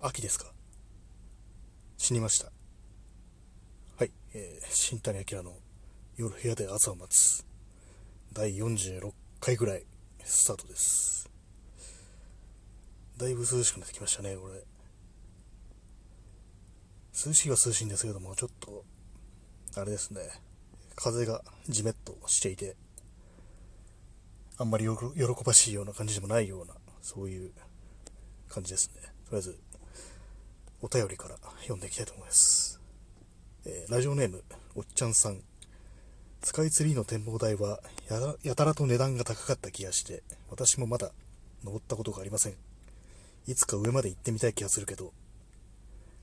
秋ですか？死にました。はい、えー、新谷明の夜部屋で朝を待つ第46回ぐらいスタートです。だいぶ涼しくなってきましたね、これ。涼しいは涼しいんですけども、ちょっと、あれですね、風がじめっとしていて、あんまり喜ばしいような感じでもないような、そういう感じですね。とりあえず、お便りから読んでいきたいと思います。えー、ラジオネーム、おっちゃんさん。スカイツリーの展望台はややたらと値段が高かった気がして、私もまだ登ったことがありません。いつか上まで行ってみたい気がするけど、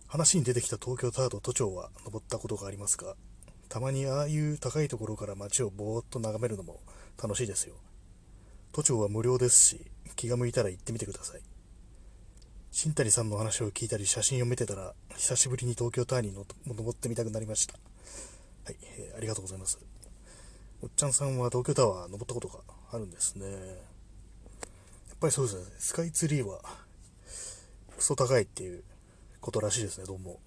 話に出てきた東京タワーと都庁は登ったことがありますが、たまにああいう高いところから街をぼーっと眺めるのも楽しいですよ。都庁は無料ですし、気が向いたら行ってみてください。新谷さんの話を聞いたり写真を見てたら久しぶりに東京タワーに登ってみたくなりました。はい、えー、ありがとうございます。おっちゃんさんは東京タワー登ったことがあるんですね。やっぱりそうですね。スカイツリーはクソ高いっていうことらしいですねどうも。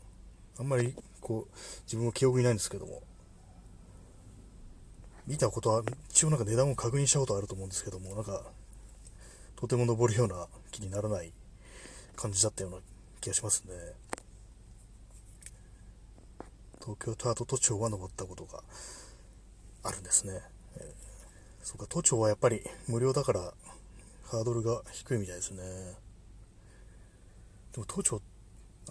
あんまりこう自分も記憶にないんですけども。見たことは一応なんか値段を確認したことあると思うんですけどもなんかとても登るような気にならない感じだったような気がしますね。東京タワーと都庁は登ったことがあるんですね。そうか、都庁はやっぱり無料だからハードルが低いみたいですね。でも都庁、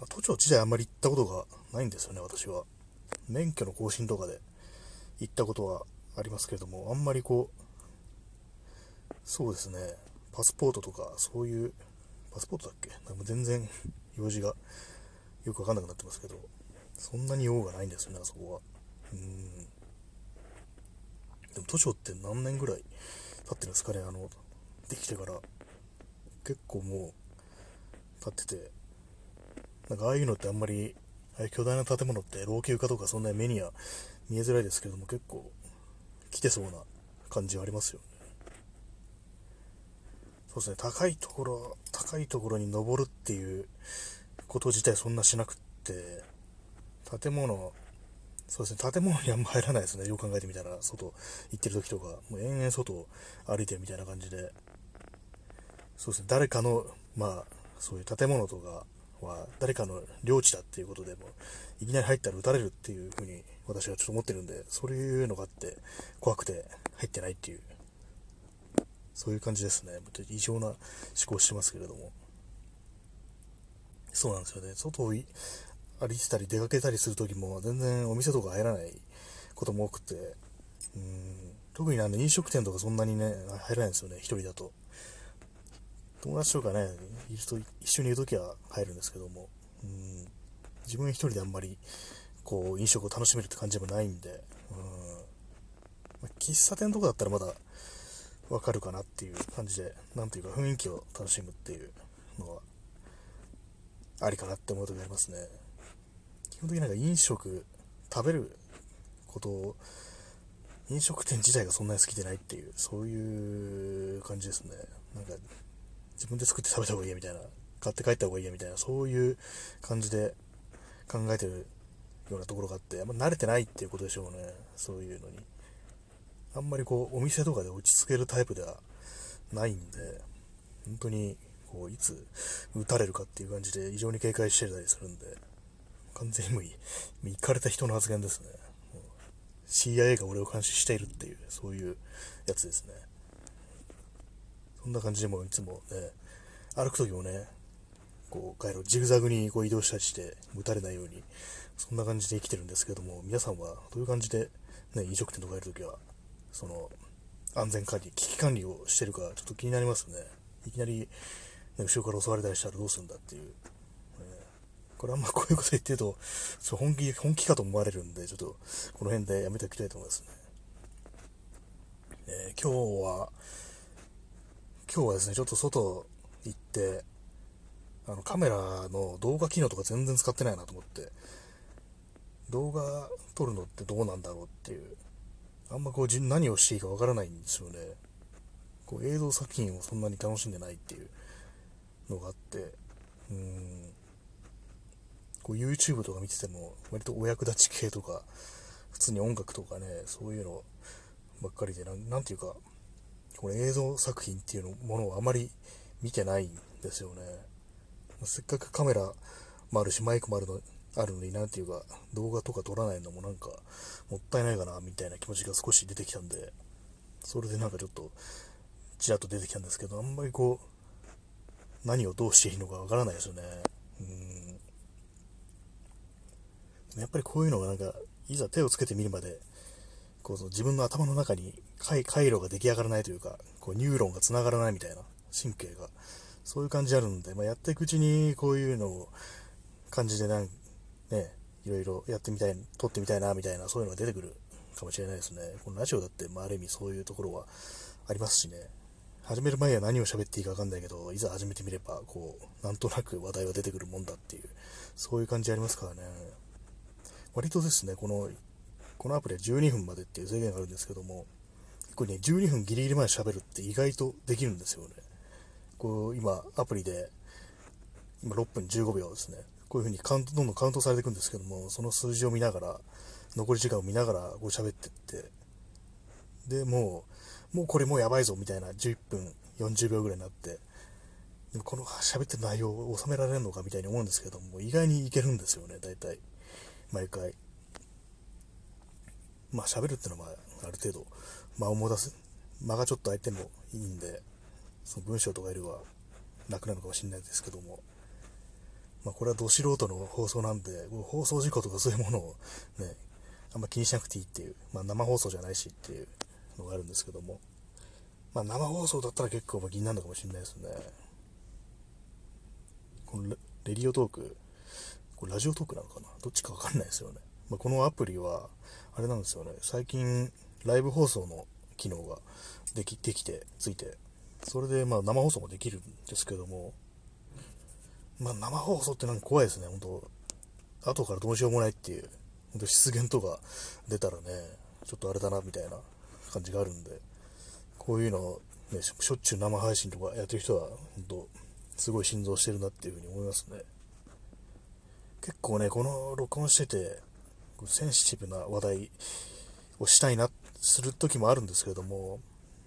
都庁自体あんまり行ったことがないんですよね、私は。免許の更新とかで行ったことはありますけれども、あんまりこう、そうですね、パスポートとかそういうパスポートだっけ？なんか全然用事がよくわかんなくなってますけど、そんなに用がないんですよね、あそこは。うん。でも都庁って何年ぐらい経ってるんですかね、あの、できてから。結構もう経ってて、なんかああいうのってあんまり、ああいう巨大な建物って老朽化とかそんなに目には見えづらいですけども、結構来てそうな感じはありますよね。そうですね、高いところ、高いところに登るっていうこと自体そんなしなくって、建物、そうですね、建物にあんま入らないですね、よく考えてみたら、外行ってる時とか、もう延々外歩いてるみたいな感じで、そうですね、誰かの、まあ、そういう建物とかは、誰かの領地だっていうことでも、いきなり入ったら撃たれるっていう風に私はちょっと思ってるんで、そういうのがあって、怖くて入ってないっていう。そういう感じですね。異常な思考してますけれども。そうなんですよね。外を歩いてたり出かけたりするときも全然お店とか入らないことも多くて、うん特にあの飲食店とかそんなにね、入らないんですよね、一人だと。友達とかね、いると一緒にいるときは入るんですけども、うん自分一人であんまりこう飲食を楽しめるって感じでもないんで、うんま喫茶店とかだったらまだわかるかなっていう感じで、なんていうか雰囲気を楽しむっていうのは、ありかなって思う時ありますね。基本的になんか飲食、食べることを、飲食店自体がそんなに好きでないっていう、そういう感じですね。なんか、自分で作って食べた方がいいやみたいな、買って帰った方がいいやみたいな、そういう感じで考えてるようなところがあって、あんま慣れてないっていうことでしょうね。そういうのに。あんまりこう、お店とかで落ち着けるタイプではないんで、本当に、こう、いつ撃たれるかっていう感じで異常に警戒してたりするんで、完全にもう、行かれた人の発言ですね。CIA が俺を監視しているっていう、そういうやつですね。そんな感じでもいつもね、歩く時もね、こう、帰るジグザグにこう移動したりして、撃たれないように、そんな感じで生きてるんですけども、皆さんはどういう感じで、ね、飲食店とかやるときはその、安全管理、危機管理をしてるか、ちょっと気になりますね。いきなり、ね、後ろから襲われたりしたらどうするんだっていう。ね、これあんまこういうこと言ってると、そ本気、本気かと思われるんで、ちょっと、この辺でやめておきたいと思いますね。えー、今日は、今日はですね、ちょっと外行って、あの、カメラの動画機能とか全然使ってないなと思って、動画撮るのってどうなんだろうっていうあんまこう何をしていいかわからないんですよね。こう映像作品をそんなに楽しんでないっていうのがあって、うーん。こう YouTube とか見てても、割とお役立ち系とか、普通に音楽とかね、そういうのばっかりで、なんていうか、この映像作品っていうのものをあまり見てないんですよね。せっかくカメラもあるし、マイクもあるのあるのになんていうか、動画とか撮らないのもなんか、もったいないかな、みたいな気持ちが少し出てきたんで、それでなんかちょっと、ちらっと出てきたんですけど、あんまりこう、何をどうしていいのかわからないですよね。うん。やっぱりこういうのがなんか、いざ手をつけてみるまで、こう自分の頭の中に回回路が出来上がらないというか、こうニューロンが繋がらないみたいな神経が、そういう感じあるんで、まあ、やっていくうちにこういうのを感じでなん、ね、いろいろやってみたい、撮ってみたいな、みたいな、そういうのが出てくるかもしれないですね。このラジオだって、まあ、ある意味そういうところはありますしね。始める前は何を喋っていいかわかんないけど、いざ始めてみれば、こう、なんとなく話題は出てくるもんだっていう、そういう感じありますからね。割とですね、この、このアプリは12分までっていう制限があるんですけども、これね、12分ギリギリまで喋るって意外とできるんですよね。こう、今、アプリで、今6分15秒ですね。こういう風にカウント、どんどんカウントされていくんですけども、その数字を見ながら、残り時間を見ながら、こう喋ってって、で、もう、もうこれもうやばいぞみたいな11分40秒ぐらいになって、でもこの喋ってる内容を収められるのかみたいに思うんですけども、意外にいけるんですよね、大体。毎回。まあ喋るってのは、ある程度、間を持たす、間がちょっと空いてもいいんで、その文章とかよりは楽なのかもしれないですけども、まあ、これはど素人の放送なんで、放送事故とかそういうものをね、あんま気にしなくていいっていう、まあ、生放送じゃないしっていうのがあるんですけども、まあ、生放送だったら結構気になるのかもしれないですね。このレディオトーク、これラジオトークなのかな？どっちかわかんないですよね。まあ、このアプリは、あれなんですよね、最近、ライブ放送の機能ができできて、ついて、それでまあ生放送もできるんですけども、まあ生放送ってなんか怖いですね、本当後からどうしようもないっていう、本当失言とか出たらね、ちょっとあれだなみたいな感じがあるんで、こういうの、ね、しょっちゅう生配信とかやってる人は、本当すごい心臓してるなっていうふうに思いますね。結構ね、この録音してて、センシティブな話題をしたいな、する時もあるんですけれども、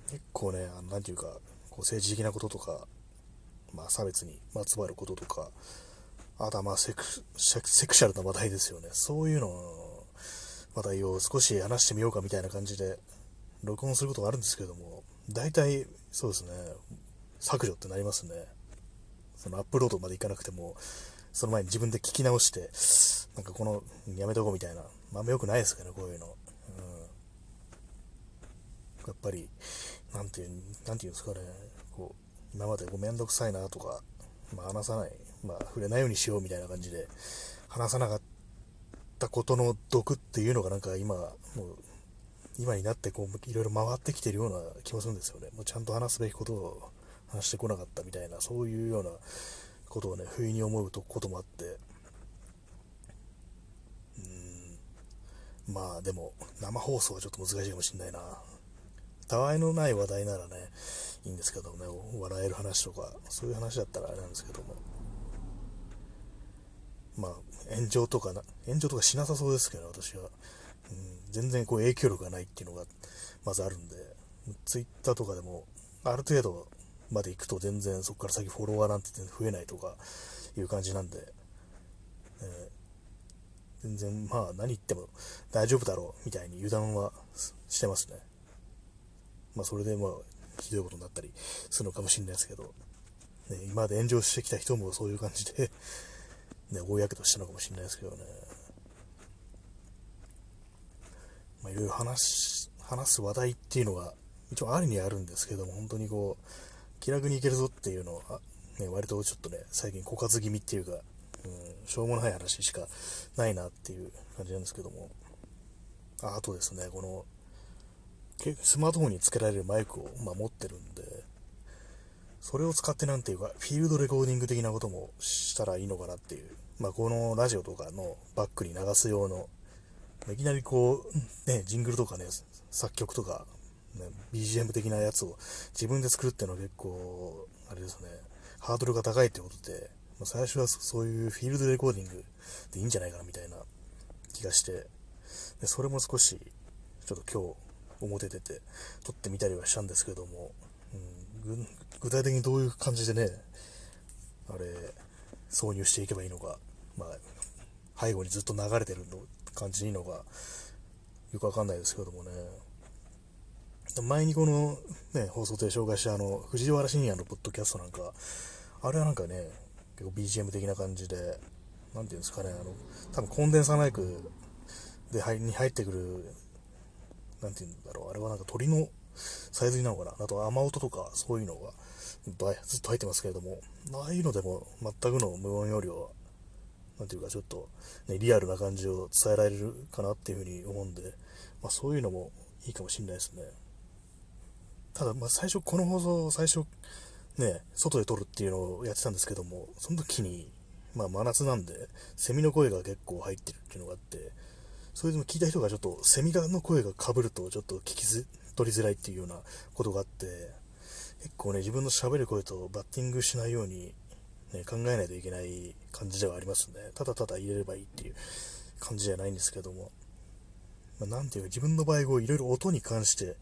結構ね、あの、なんていうか、こう政治的なこととか、まあ、差別にまつわることとか、あとはまあセクセクシャルな話題ですよね。そういうの話題を少し話してみようかみたいな感じで録音することがあるんですけども、大体そうですね、削除ってなりますね。そのアップロードまでいかなくても、その前に自分で聞き直して、なんかこの、やめとこうみたいな、まあ良くないですかね、こういうの。うん、やっぱり、なんていう、なんていうんですかね、こう、今までこうめんどくさいなとか、まあ、話さない、まあ、触れないようにしようみたいな感じで、話さなかったことの毒っていうのがなんか今、もう、今になってこう、いろいろ回ってきてるような気もするんですよね。もうちゃんと話すべきことを話してこなかったみたいな、そういうようなことをね、不意に思うとこともあって、うん、まあでも、生放送はちょっと難しいかもしんないな。たわいのない話題ならね、いいんですけどね、笑える話とか、そういう話だったらあれなんですけども。まあ、炎上とかな、炎上とかしなさそうですけど、私は。うん、全然こう影響力がないっていうのが、まずあるんで、Twitter とかでも、ある程度まで行くと全然そこから先フォロワーなんて増えないとかいう感じなんで、えー、全然まあ何言っても大丈夫だろうみたいに油断はしてますね。まあ、それでまあ、ひどいことになったりするのかもしれないですけど、ね、今まで炎上してきた人もそういう感じでね、大やけどしたのかもしれないですけどね。まあ、いろいろ話話す話題っていうのが、一応あるにあるんですけども、本当にこう、気楽にいけるぞっていうのは、ね、割とちょっとね、最近枯渇気味っていうか、うん、しょうもない話しかないなっていう感じなんですけども、ああとですね、この、スマートフォンにつけられるマイクを、まあ、持ってるんで、それを使ってなんていうか、フィールドレコーディング的なこともしたらいいのかなっていう、まあ、このラジオとかのバックに流す用の、いきなりこう、ね、ジングルとかね、作曲とか、ね、BGM 的なやつを自分で作るっていうのは結構、あれですね、ハードルが高いってことで、まあ、最初はそういうフィールドレコーディングでいいんじゃないかなみたいな気がして、でそれも少し、ちょっと今日、表出て撮ってみたりはしたんですけども、うん、具体的にどういう感じでね、あれ、挿入していけばいいのか、まあ、背後にずっと流れてるの感じでいいのか、よくわかんないですけどもね。前にこの、ね、放送で紹介したあの、藤原信也のポッドキャストなんか、あれはなんかね、結構 BGM 的な感じで、なんていうんですかね、あの、多分コンデンサーマイクで入に入ってくる、なんていうんだろう、あれはなんか鳥のさえずりなのかな、あと雨音とかそういうのがずっと入ってますけれども、ああいうのでも全くの無音よりは、なんていうかちょっと、ね、リアルな感じを伝えられるかなっていうふうに思うんで、まあ、そういうのもいいかもしれないですね。ただ、まあ、最初、この放送、最初、ね、外で撮るっていうのをやってたんですけども、その時に、まあ、真夏なんで、セミの声が結構入ってるっていうのがあって、それでも聞いた人がちょっと、セミの声が被ると、ちょっと聞き取りづらいっていうようなことがあって、結構ね、自分の喋る声とバッティングしないように、ね、考えないといけない感じではありますね。ただただ入れればいいっていう感じじゃないんですけども。まあ、ていうか、自分の場合、こう、いろいろ音に関して、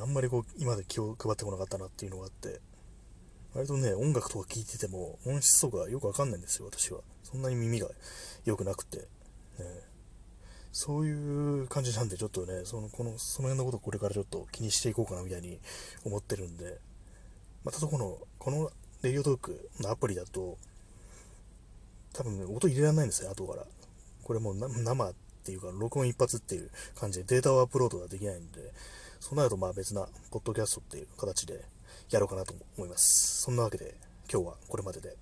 あんまりこう、今まで気を配ってこなかったなっていうのがあって、割とね、音楽とか聴いてても、音質とかよくわかんないんですよ、私は。そんなに耳が良くなくて。ね、そういう感じなんで、ちょっとね、その、この、その辺のことをこれからちょっと気にしていこうかなみたいに思ってるんで、またこの、このレディオトークのアプリだと、多分、ね、音入れられないんですよ、後から。これもう生っていうか、録音一発っていう感じでデータをアップロードができないんで、そうなるとまあ別な、ポッドキャストっていう形でやろうかなと思います。そんなわけで、今日はこれまでで。